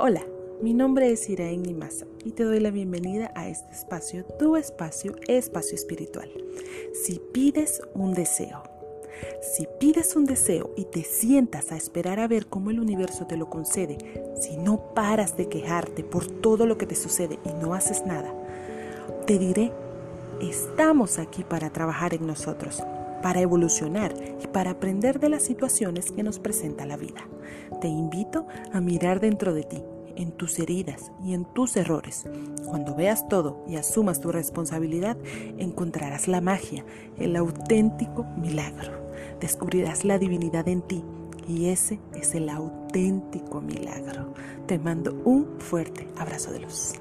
Hola, mi nombre es Iraen Nimasa y te doy la bienvenida a este espacio, tu espacio, espacio espiritual. Si pides un deseo, si pides un deseo y te sientas a esperar a ver cómo el universo te lo concede, si no paras de quejarte por todo lo que te sucede y no haces nada, te diré, estamos aquí para trabajar en nosotros, para evolucionar y para aprender de las situaciones que nos presenta la vida. Te invito a mirar dentro de ti, en tus heridas y en tus errores. Cuando veas todo y asumas tu responsabilidad, encontrarás la magia, el auténtico milagro. Descubrirás la divinidad en ti y ese es el auténtico milagro. Te mando un fuerte abrazo de luz.